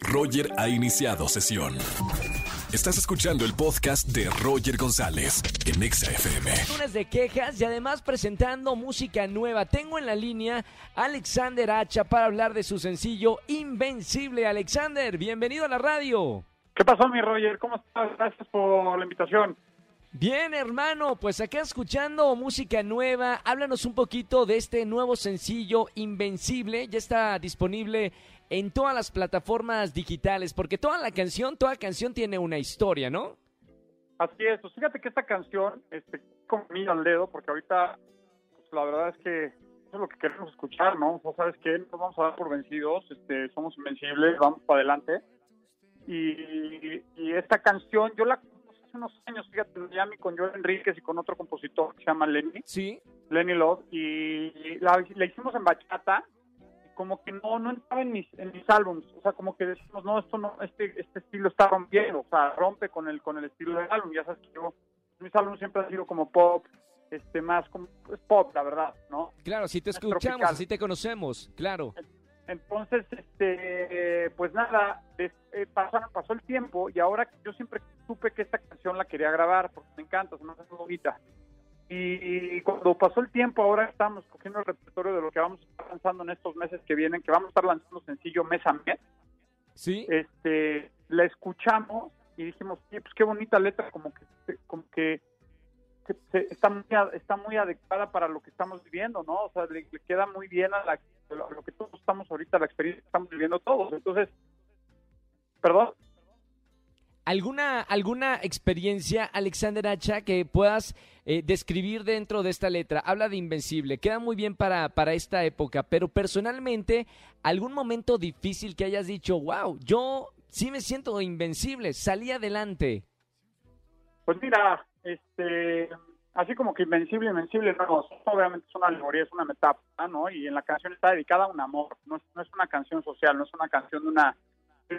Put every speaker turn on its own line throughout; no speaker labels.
Roger ha iniciado sesión. Estás escuchando el podcast de Roger González en Exa FM.
Lunes de quejas y además presentando música nueva. Tengo en la línea a Alexander Hacha para hablar de su sencillo Invencible. Alexander, bienvenido a la radio.
¿Qué pasó, mi Roger? ¿Cómo estás? Gracias por la invitación.
Bien, hermano, pues acá escuchando música nueva, háblanos un poquito de este nuevo sencillo Invencible, ya está disponible en todas las plataformas digitales, porque toda la canción, toda canción tiene una historia, ¿no?
Así es, pues fíjate que esta canción, este, con al dedo, porque ahorita, pues la verdad es que eso es lo que queremos escuchar, ¿no? O sabes qué, nos vamos a dar por vencidos, este, somos invencibles, vamos para adelante. Y esta canción, yo la unos años, fíjate, en Miami con Joel Enríquez y con otro compositor que se llama Lenny.
Sí.
Lenny Love. Y la, hicimos en bachata. Como que no, no entraba en mis, en mis álbums. O sea, como que decimos, no, esto no, este, este estilo está rompiendo. O sea, rompe con el, con el estilo del álbum. Ya sabes que yo, mis álbumes siempre han sido como pop, este, más como, es pop, la verdad, ¿no?
Claro, si te escuchamos, así te conocemos, claro.
Entonces, este, pues nada, eh, pasó el tiempo y ahora yo siempre supe que esta canción la quería grabar porque me encanta, se me hace bonita. Y, cuando pasó el tiempo, ahora estamos cogiendo el repertorio de lo que vamos a estar lanzando en estos meses que vienen, que vamos a estar lanzando sencillo mes a mes.
Sí.
Este, la escuchamos y dijimos, sí, pues qué bonita letra, como que, como que está muy, está muy adecuada para lo que estamos viviendo, ¿no? O sea, le, queda muy bien a la, lo, que todos estamos ahorita, la experiencia que estamos viviendo todos. Entonces, perdón.
¿Alguna, ¿Alguna experiencia, Alexander Hacha, que puedas eh, describir dentro de esta letra? Habla de Invencible, queda muy bien para, para esta época, pero personalmente, ¿algún momento difícil que hayas dicho, wow, yo sí me siento invencible, salí adelante?
Pues mira, este, así como que invencible, invencible, no, obviamente es una alegoría, es una metáfora, ¿no? Y en la canción está dedicada a un amor, no es, no es una canción social, no es una canción de una,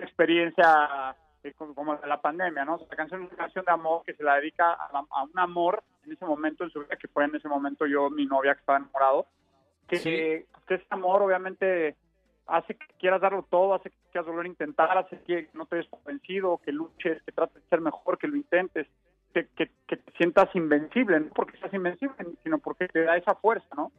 experiencia eh, como, de la pandemia, ¿no? la canción es una canción de amor que se la dedica a, un amor en ese momento en su vida, que fue en ese momento yo, mi novia que estaba enamorado, que, que ese amor obviamente hace que quieras darlo todo, hace que quieras volver a intentar, hace que no te des convencido, que luches, que trates de ser mejor, que lo intentes que, te sientas invencible, no porque seas invencible, sino porque te da esa fuerza, ¿no?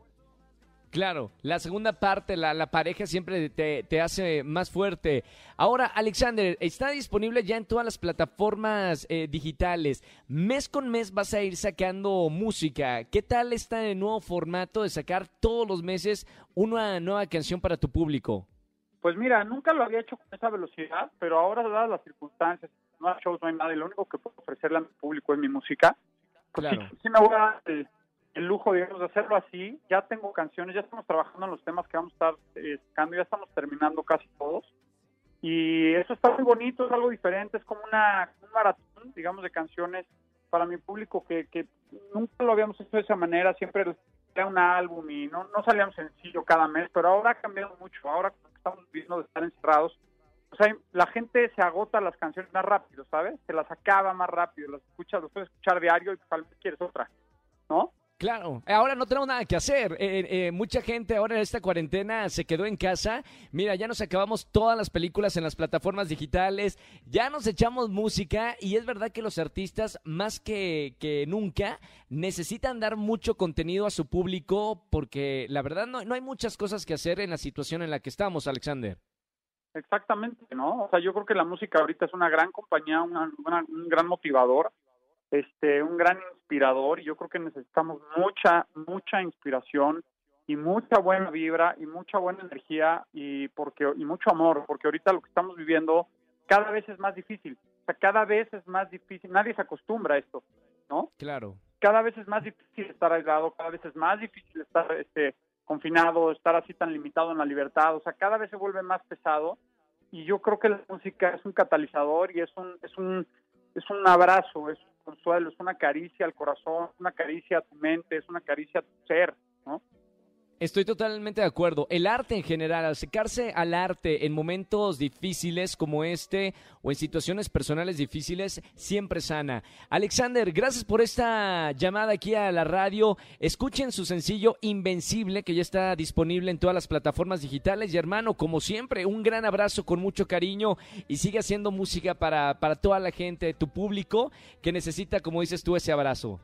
Claro, la segunda parte, la, la pareja siempre te, te, hace más fuerte. Ahora, Alexander, está disponible ya en todas las plataformas eh, digitales. Mes con mes vas a ir sacando música. ¿Qué tal está el nuevo formato de sacar todos los meses una nueva canción para tu público?
Pues mira, nunca lo había hecho con esa velocidad, pero ahora, dadas las circunstancias, no hay shows, no hay nada, y lo único que puedo ofrecerle a mi público es mi música. Pues sí, sí, me voy a dar el, lujo, digamos, de hacerlo así. Ya tengo canciones, ya estamos trabajando en los temas que vamos a estar eh, ya estamos terminando casi todos. Y eso está muy bonito, es algo diferente, es como una, un maratón, digamos, de canciones para mi público que, que nunca lo habíamos hecho de esa manera, siempre era un álbum y no, no salía un sencillo cada mes, pero ahora ha cambiado mucho, ahora estamos viviendo de estar encerrados, o sea, la gente se agota las canciones más rápido, ¿sabes? Se las acaba más rápido, las escuchas, las puedes escuchar diario y tal vez quieres otra, ¿no?
Claro, ahora no tenemos nada que hacer. Eh, eh, mucha gente ahora en esta cuarentena se quedó en casa. Mira, ya nos acabamos todas las películas en las plataformas digitales, ya nos echamos música y es verdad que los artistas más que, nunca necesitan dar mucho contenido a su público porque la verdad no, no hay muchas cosas que hacer en la situación en la que estamos, Alexander.
Exactamente, ¿no? O sea, yo creo que la música ahorita es una gran compañía, un gran motivador, este, un gran inspirador y yo creo que necesitamos mucha, mucha inspiración y mucha buena vibra y mucha buena energía y porque y mucho amor, porque ahorita lo que estamos viviendo cada vez es más difícil. O sea, cada vez es más difícil, nadie se acostumbra a esto, ¿no?
Claro.
Cada vez es más difícil estar aislado, cada vez es más difícil estar este confinado, estar así tan limitado en la libertad, o sea, cada vez se vuelve más pesado y yo creo que la música es un catalizador y es un es un es un abrazo, es consuelo, es una caricia al corazón, una caricia a tu mente, es una caricia a tu ser.
Estoy totalmente de acuerdo. El arte en general, acercarse al arte en momentos difíciles como este o en situaciones personales difíciles, siempre sana. Alexander, gracias por esta llamada aquí a la radio. Escuchen su sencillo Invencible, que ya está disponible en todas las plataformas digitales. Y hermano, como siempre, un gran abrazo con mucho cariño y sigue haciendo música para, para toda la gente, tu público, que necesita, como dices tú, ese abrazo.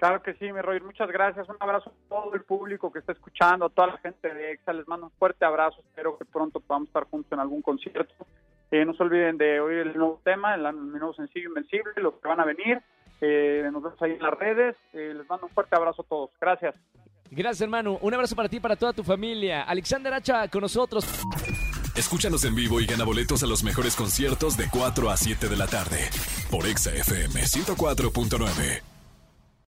Claro que sí, mi Roy, muchas gracias. Un abrazo a todo el público que está escuchando, a toda la gente de EXA. Les mando un fuerte abrazo. Espero que pronto podamos estar juntos en algún concierto. Eh, no se olviden de oír el nuevo tema, el, mi nuevo sencillo Invencible, los que van a venir. Eh, nos vemos ahí en las redes. Eh, les mando un fuerte abrazo a todos. Gracias.
Gracias, hermano. Un abrazo para ti y para toda tu familia. Alexander Hacha con nosotros.
Escúchanos en vivo y gana boletos a los mejores conciertos de 4 a 7 de la tarde por Exa FM 104.9.